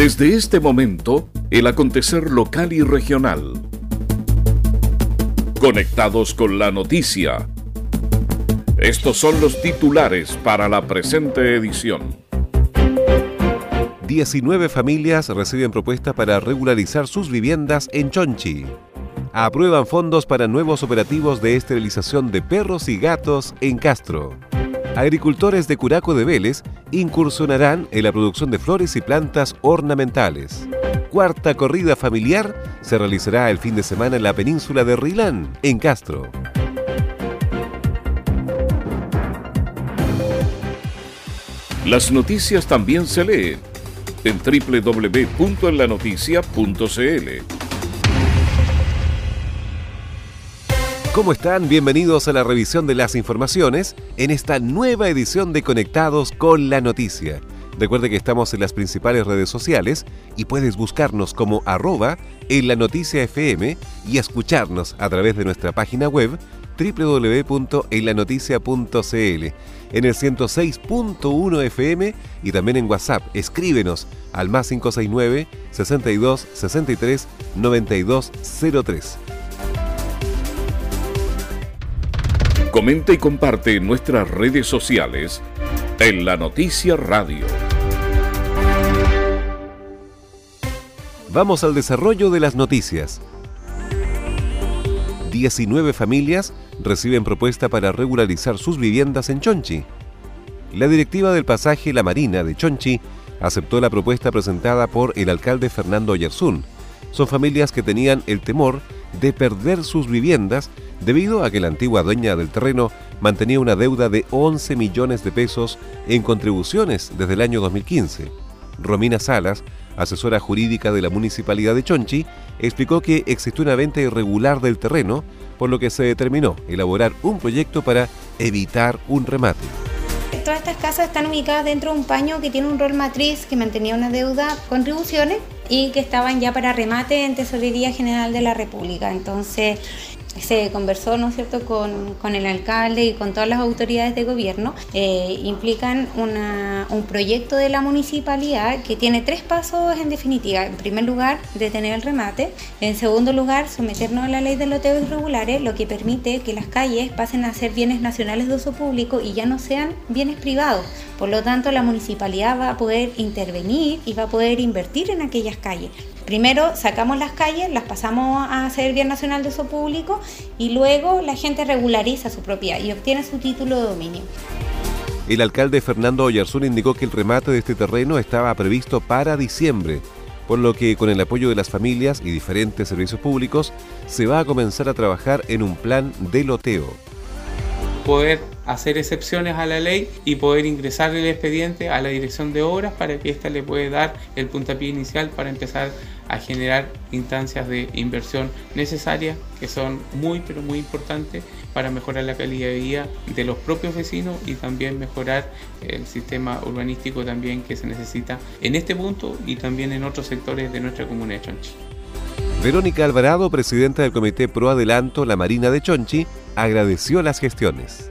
Desde este momento, el acontecer local y regional. Conectados con la noticia. Estos son los titulares para la presente edición. 19 familias reciben propuesta para regularizar sus viviendas en Chonchi. Aprueban fondos para nuevos operativos de esterilización de perros y gatos en Castro. Agricultores de Curaco de Vélez incursionarán en la producción de flores y plantas ornamentales. Cuarta corrida familiar se realizará el fin de semana en la península de Rilán, en Castro. Las noticias también se leen en www.enlanoticia.cl. ¿Cómo están? Bienvenidos a la revisión de las informaciones en esta nueva edición de Conectados con la Noticia. Recuerde que estamos en las principales redes sociales y puedes buscarnos como arroba en la noticia FM y escucharnos a través de nuestra página web www.enlanoticia.cl en el 106.1 FM y también en WhatsApp. Escríbenos al más 569 62 63 9203. Comenta y comparte en nuestras redes sociales en la Noticia Radio. Vamos al desarrollo de las noticias. 19 familias reciben propuesta para regularizar sus viviendas en Chonchi. La directiva del pasaje La Marina de Chonchi aceptó la propuesta presentada por el alcalde Fernando Yersun. Son familias que tenían el temor de perder sus viviendas debido a que la antigua dueña del terreno mantenía una deuda de 11 millones de pesos en contribuciones desde el año 2015. Romina Salas, asesora jurídica de la Municipalidad de Chonchi, explicó que existió una venta irregular del terreno, por lo que se determinó elaborar un proyecto para evitar un remate. Todas estas casas están ubicadas dentro de un paño que tiene un rol matriz que mantenía una deuda, contribuciones y que estaban ya para remate en Tesorería General de la República. Entonces, se conversó, ¿no es cierto?, con, con, el alcalde y con todas las autoridades de gobierno, eh, implican un proyecto de la municipalidad que tiene tres pasos en definitiva. En primer lugar, detener el remate. En segundo lugar, someternos a la ley de loteos irregulares, lo que permite que las calles pasen a ser bienes nacionales de uso público y ya no sean bienes privados. Por lo tanto, la municipalidad va a poder intervenir y va a poder invertir en aquellas calles. Primero sacamos las calles, las pasamos a ser bien nacional de uso público y luego la gente regulariza su propiedad y obtiene su título de dominio. El alcalde Fernando Oyarzún indicó que el remate de este terreno estaba previsto para diciembre, por lo que con el apoyo de las familias y diferentes servicios públicos se va a comenzar a trabajar en un plan de loteo. Poder hacer excepciones a la ley y poder ingresar el expediente a la dirección de obras para que ésta le pueda dar el puntapié inicial para empezar a generar instancias de inversión necesarias que son muy pero muy importantes para mejorar la calidad de vida de los propios vecinos y también mejorar el sistema urbanístico también que se necesita en este punto y también en otros sectores de nuestra comuna de Chonchi. Verónica Alvarado, presidenta del Comité Pro Adelanto La Marina de Chonchi, agradeció las gestiones.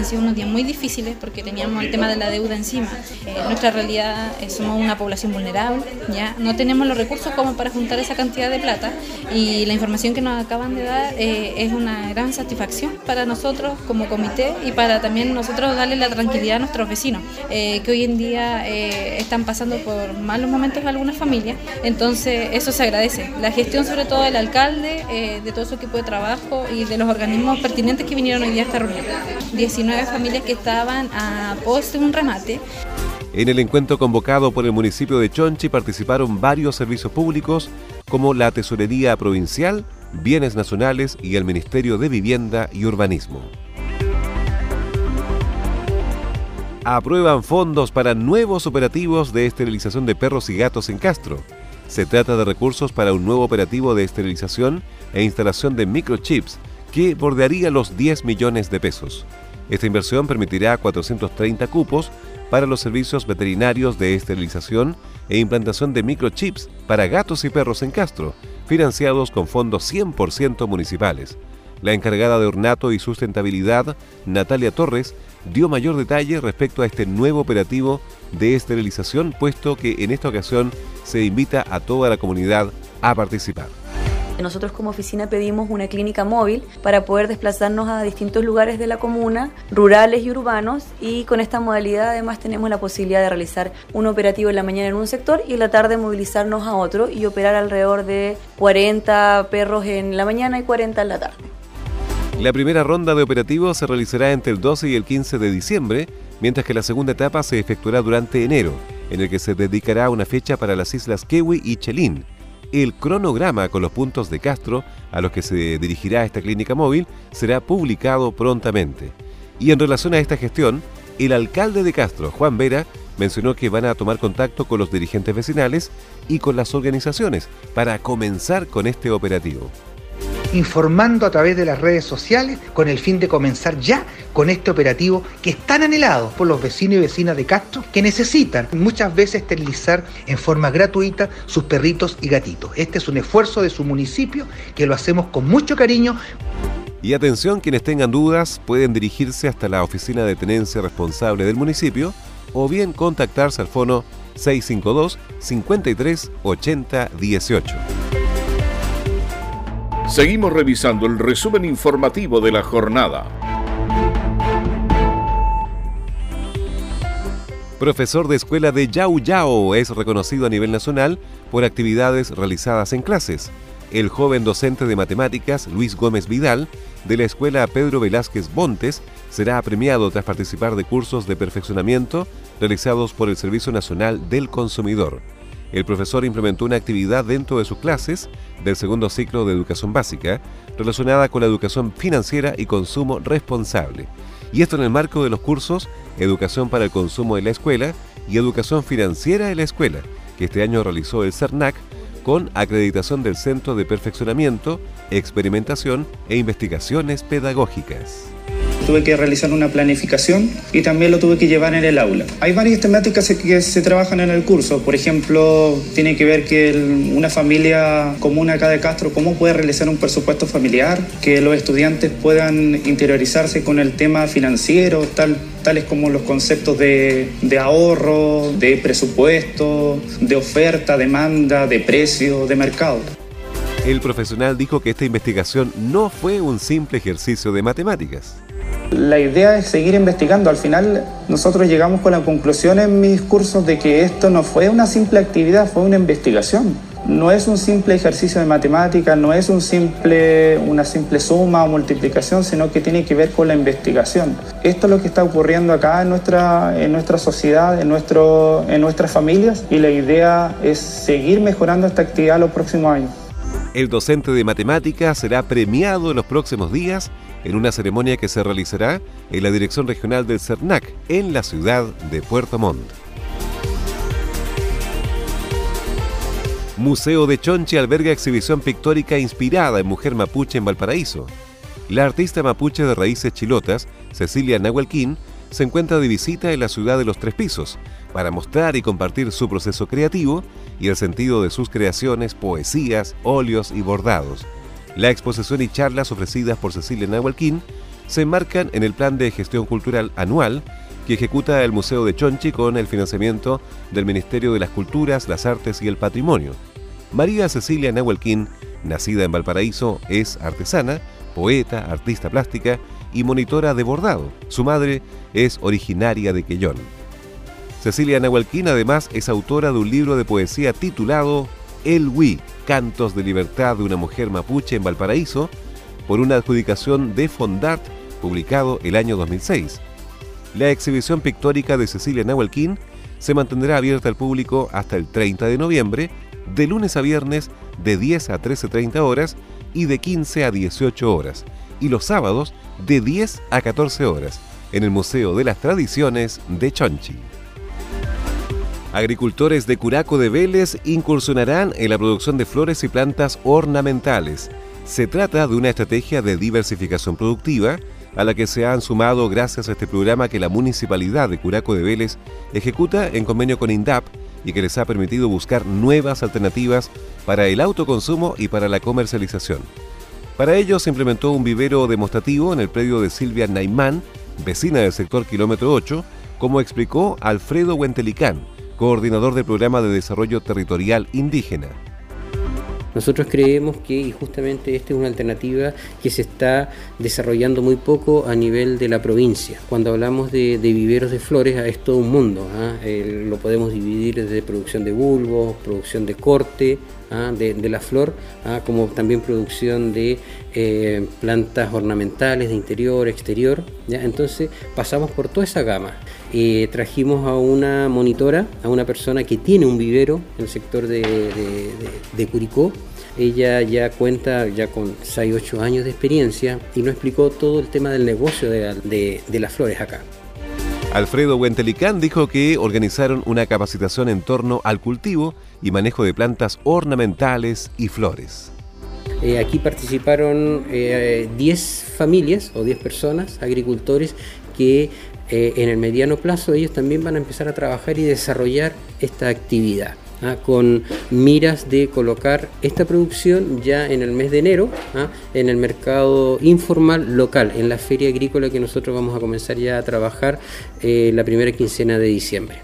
Han sido unos días muy difíciles porque teníamos el tema de la deuda encima. Eh, nuestra realidad es somos una población vulnerable, ya no tenemos los recursos como para juntar esa cantidad de plata y la información que nos acaban de dar eh, es una gran satisfacción para nosotros como comité y para también nosotros darle la tranquilidad a nuestros vecinos, eh, que hoy en día están pasando por malos momentos algunas familias, entonces eso se agradece. La gestión sobre todo del alcalde, de todo su equipo de trabajo y de los organismos pertinentes que vinieron hoy día a esta reunión. 19 familias que estaban a pos de un remate. En el encuentro convocado por el municipio de Chonchi participaron varios servicios públicos como la Tesorería Provincial, Bienes Nacionales y el Ministerio de Vivienda y Urbanismo. Aprueban fondos para nuevos operativos de esterilización de perros y gatos en Castro. Se trata de recursos para un nuevo operativo de esterilización e instalación de microchips que bordearía los 10 millones de pesos. Esta inversión permitirá 430 cupos para los servicios veterinarios de esterilización e implantación de microchips para gatos y perros en Castro, financiados con fondos 100% municipales. La encargada de ornato y sustentabilidad, Natalia Torres, dio mayor detalle respecto a este nuevo operativo de esterilización, puesto que en esta ocasión se invita a toda la comunidad a participar. Nosotros como oficina pedimos una clínica móvil para poder desplazarnos a distintos lugares de la comuna, rurales y urbanos, y con esta modalidad además tenemos la posibilidad de realizar un operativo en la mañana en un sector y en la tarde movilizarnos a otro y operar alrededor de 40 perros en la mañana y 40 en la tarde. La primera ronda de operativos se realizará entre el 12 y el 15 de diciembre, mientras que la segunda etapa se efectuará durante enero, en el que se dedicará una fecha para las islas Kewi y Chelín. El cronograma con los puntos de Castro a los que se dirigirá esta clínica móvil será publicado prontamente. Y en relación a esta gestión, el alcalde de Castro, Juan Vera, mencionó que van a tomar contacto con los dirigentes vecinales y con las organizaciones para comenzar con este operativo informando a través de las redes sociales con el fin de comenzar ya con este operativo que es tan anhelado por los vecinos y vecinas de Castro que necesitan muchas veces esterilizar en forma gratuita sus perritos y gatitos. Este es un esfuerzo de su municipio que lo hacemos con mucho cariño. Y atención, quienes tengan dudas pueden dirigirse hasta la oficina de tenencia responsable del municipio o bien contactarse al fono 652 53 80 18. Seguimos revisando el resumen informativo de la jornada. Profesor de escuela de Yao Yao es reconocido a nivel nacional por actividades realizadas en clases. El joven docente de matemáticas Luis Gómez Vidal de la escuela Pedro Velázquez Montes será premiado tras participar de cursos de perfeccionamiento realizados por el Servicio Nacional del Consumidor el profesor implementó una actividad dentro de sus clases del segundo ciclo de educación básica relacionada con la educación financiera y consumo responsable. Y esto en el marco de los cursos Educación para el Consumo en la Escuela y Educación Financiera en la Escuela, que este año realizó el CERNAC con acreditación del Centro de Perfeccionamiento, Experimentación e Investigaciones Pedagógicas. Tuve que realizar una planificación y también lo tuve que llevar en el aula. Hay varias temáticas que se trabajan en el curso. Por ejemplo, tiene que ver que una familia común acá de Castro, cómo puede realizar un presupuesto familiar, que los estudiantes puedan interiorizarse con el tema financiero, tal, tales como los conceptos de, de ahorro, de presupuesto, de oferta, demanda, de precio, de mercado. El profesional dijo que esta investigación no fue un simple ejercicio de matemáticas. La idea es seguir investigando. Al final nosotros llegamos con la conclusión en mis cursos de que esto no fue una simple actividad, fue una investigación. No es un simple ejercicio de matemática, no es un simple, una simple suma o multiplicación, sino que tiene que ver con la investigación. Esto es lo que está ocurriendo acá en nuestra, en nuestra sociedad, en, nuestro, en nuestras familias y la idea es seguir mejorando esta actividad los próximos años. El docente de matemáticas será premiado en los próximos días en una ceremonia que se realizará en la Dirección Regional del CERNAC en la ciudad de Puerto Montt. Museo de Chonchi alberga exhibición pictórica inspirada en mujer mapuche en Valparaíso. La artista mapuche de raíces chilotas, Cecilia Nahuelquín, se encuentra de visita en la ciudad de los Tres Pisos para mostrar y compartir su proceso creativo y el sentido de sus creaciones, poesías, óleos y bordados. La exposición y charlas ofrecidas por Cecilia Nahualquín se enmarcan en el plan de gestión cultural anual que ejecuta el Museo de Chonchi con el financiamiento del Ministerio de las Culturas, las Artes y el Patrimonio. María Cecilia Nahualquín, nacida en Valparaíso, es artesana, poeta, artista plástica y monitora de bordado. Su madre es originaria de Quellón. Cecilia Nahualquín además es autora de un libro de poesía titulado El Hui, Cantos de Libertad de una Mujer Mapuche en Valparaíso, por una adjudicación de Fondart, publicado el año 2006. La exhibición pictórica de Cecilia Nahualquín se mantendrá abierta al público hasta el 30 de noviembre, de lunes a viernes de 10 a 13.30 horas y de 15 a 18 horas, y los sábados de 10 a 14 horas, en el Museo de las Tradiciones de Chonchi. Agricultores de Curaco de Vélez incursionarán en la producción de flores y plantas ornamentales. Se trata de una estrategia de diversificación productiva a la que se han sumado gracias a este programa que la Municipalidad de Curaco de Vélez ejecuta en convenio con INDAP y que les ha permitido buscar nuevas alternativas para el autoconsumo y para la comercialización. Para ello se implementó un vivero demostrativo en el predio de Silvia Naimán, vecina del sector kilómetro 8, como explicó Alfredo Huentelicán, coordinador del programa de desarrollo territorial indígena. Nosotros creemos que justamente esta es una alternativa que se está desarrollando muy poco a nivel de la provincia. Cuando hablamos de, viveros de flores, es todo un mundo. ¿ah? lo podemos dividir desde producción de bulbos, producción de corte, ¿ah? de, la flor, ¿ah? como también producción de eh, plantas ornamentales de interior, exterior. Entonces pasamos por toda esa gama. Trajimos a una monitora, a una persona que tiene un vivero en el sector de, Curicó. Ella ya cuenta ya con 6, 8 años de experiencia y nos explicó todo el tema del negocio de, las flores acá. Alfredo Huentelicán dijo que organizaron una capacitación en torno al cultivo y manejo de plantas ornamentales y flores. Eh, aquí participaron 10 eh, familias o 10 personas, agricultores, que eh, en el mediano plazo ellos también van a empezar a trabajar y desarrollar esta actividad. ¿ah? con miras de colocar esta producción ya en el mes de enero ¿ah? en el mercado informal local, en la feria agrícola que nosotros vamos a comenzar ya a trabajar eh, la primera quincena de diciembre.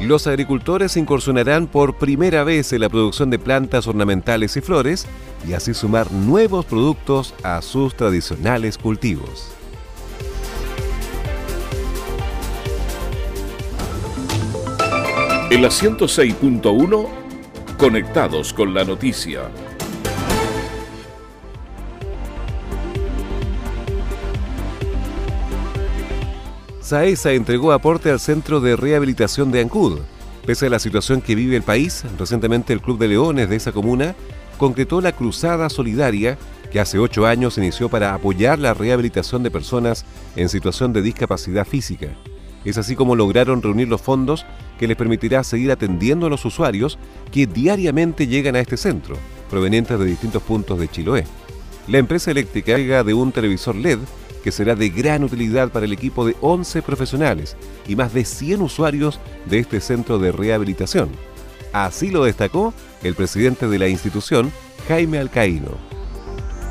Los agricultores incursionarán por primera vez en la producción de plantas ornamentales y flores y así sumar nuevos productos a sus tradicionales cultivos. El 106.1, conectados con la noticia. Saesa entregó aporte al Centro de Rehabilitación de Ancud. Pese a la situación que vive el país, recientemente el Club de Leones de esa comuna concretó la Cruzada Solidaria que hace ocho años inició para apoyar la rehabilitación de personas en situación de discapacidad física. Es así como lograron reunir los fondos que les permitirá seguir atendiendo a los usuarios que diariamente llegan a este centro, provenientes de distintos puntos de Chiloé. La empresa eléctrica llega de un televisor LED que será de gran utilidad para el equipo de 11 profesionales y más de 100 usuarios de este centro de rehabilitación. Así lo destacó el presidente de la institución, Jaime Alcaíno.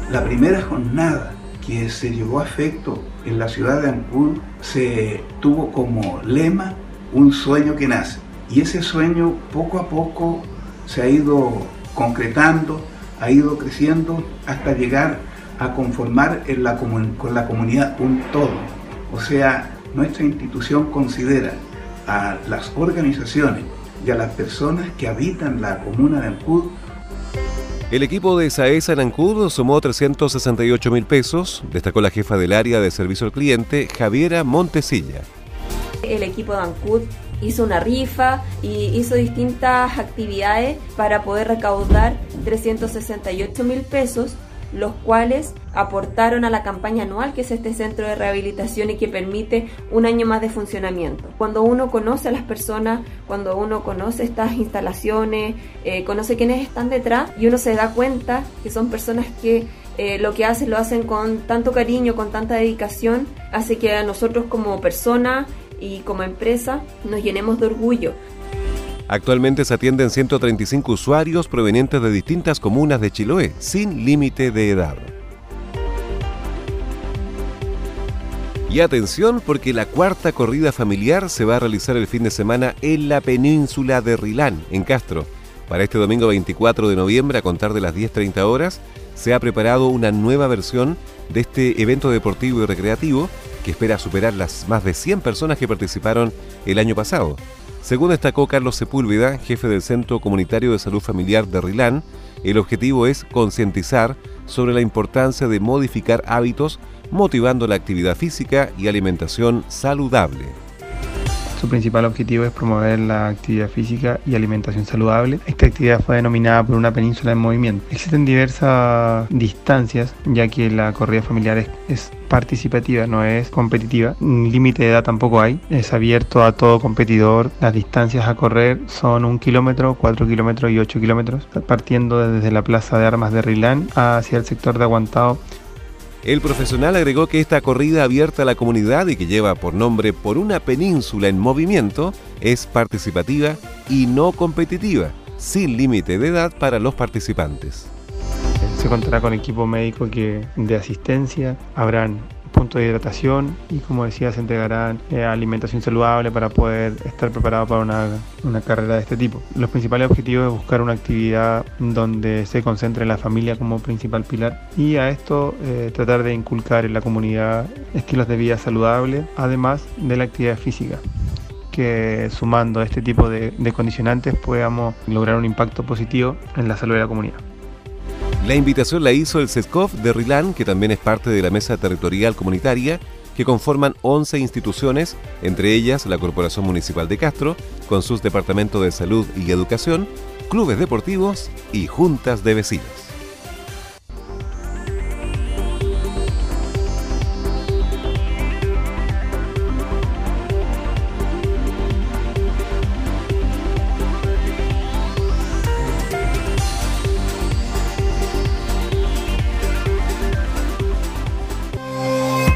La primera jornada que se llevó a efecto en la ciudad de Ancud se tuvo como lema un sueño que nace. Y ese sueño poco a poco se ha ido concretando, ha ido creciendo hasta llegar a conformar con la comunidad un todo. O sea, nuestra institución considera a las organizaciones y a las personas que habitan la comuna de Ancud el equipo de SAESA en Ancud sumó 368 mil pesos, destacó la jefa del área de servicio al cliente, Javiera Montesilla. El equipo de Ancud hizo una rifa y hizo distintas actividades para poder recaudar 368 mil pesos los cuales aportaron a la campaña anual que es este centro de rehabilitación y que permite un año más de funcionamiento. Cuando uno conoce a las personas, cuando uno conoce estas instalaciones, eh, conoce quiénes están detrás y uno se da cuenta que son personas que eh, lo que hacen lo hacen con tanto cariño, con tanta dedicación, hace que a nosotros como persona y como empresa nos llenemos de orgullo Actualmente se atienden 135 usuarios provenientes de distintas comunas de Chiloé, sin límite de edad. Y atención porque la cuarta corrida familiar se va a realizar el fin de semana en la península de Rilán, en Castro. Para este domingo 24 de noviembre, a contar de las 10.30 horas, se ha preparado una nueva versión de este evento deportivo y recreativo que espera superar las más de 100 personas que participaron el año pasado. Según destacó Carlos Sepúlveda, jefe del Centro Comunitario de Salud Familiar de Rilán, el objetivo es concientizar sobre la importancia de modificar hábitos motivando la actividad física y alimentación saludable. Su principal objetivo es promover la actividad física y alimentación saludable. Esta actividad fue denominada por una península en movimiento. Existen diversas distancias, ya que la corrida familiar es, participativa, no es competitiva. Límite de edad tampoco hay. Es abierto a todo competidor. Las distancias a correr son un kilómetro, cuatro kilómetros y ocho kilómetros, partiendo desde la plaza de armas de Rilán hacia el sector de Aguantado el profesional agregó que esta corrida abierta a la comunidad y que lleva por nombre Por una península en movimiento es participativa y no competitiva, sin límite de edad para los participantes. Se contará con equipo médico que de asistencia, habrán puntos de hidratación y como decía se entregarán eh, alimentación saludable para poder estar preparado para una, una, carrera de este tipo. Los principales objetivos es buscar una actividad donde se concentre la familia como principal pilar y a esto eh, tratar de inculcar en la comunidad estilos de vida saludable además de la actividad física que sumando este tipo de, de condicionantes podamos lograr un impacto positivo en la salud de la comunidad. La invitación la hizo el CESCOF de Rilán, que también es parte de la Mesa Territorial Comunitaria, que conforman 11 instituciones, entre ellas la Corporación Municipal de Castro, con sus departamentos de salud y educación, clubes deportivos y juntas de vecinos.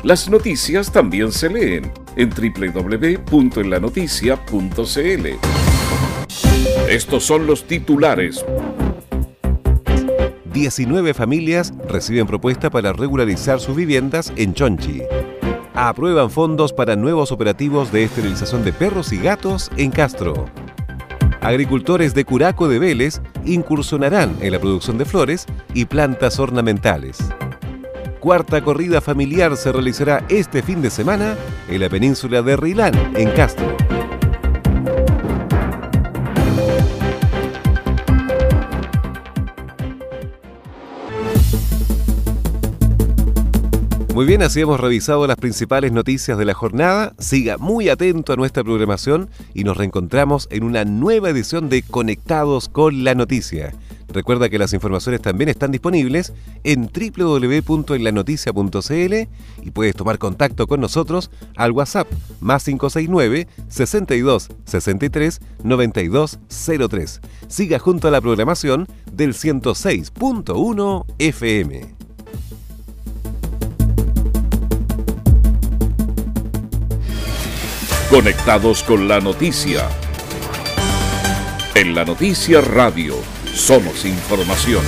Las noticias también se leen en www.enlanoticia.cl. Estos son los titulares. 19 familias reciben propuesta para regularizar sus viviendas en Chonchi. Aprueban fondos para nuevos operativos de esterilización de perros y gatos en Castro. Agricultores de Curaco de Vélez incursionarán en la producción de flores y plantas ornamentales cuarta corrida familiar se realizará este fin de semana en la península de Rilán, en Castro. Muy bien, así hemos revisado las principales noticias de la jornada. Siga muy atento a nuestra programación y nos reencontramos en una nueva edición de Conectados con la Noticia. Recuerda que las informaciones también están disponibles en www.enlanoticia.cl y puedes tomar contacto con nosotros al WhatsApp más 569 62 63 92 03. Siga junto a la programación del 106.1 FM. Conectados con la noticia. En la noticia radio somos información.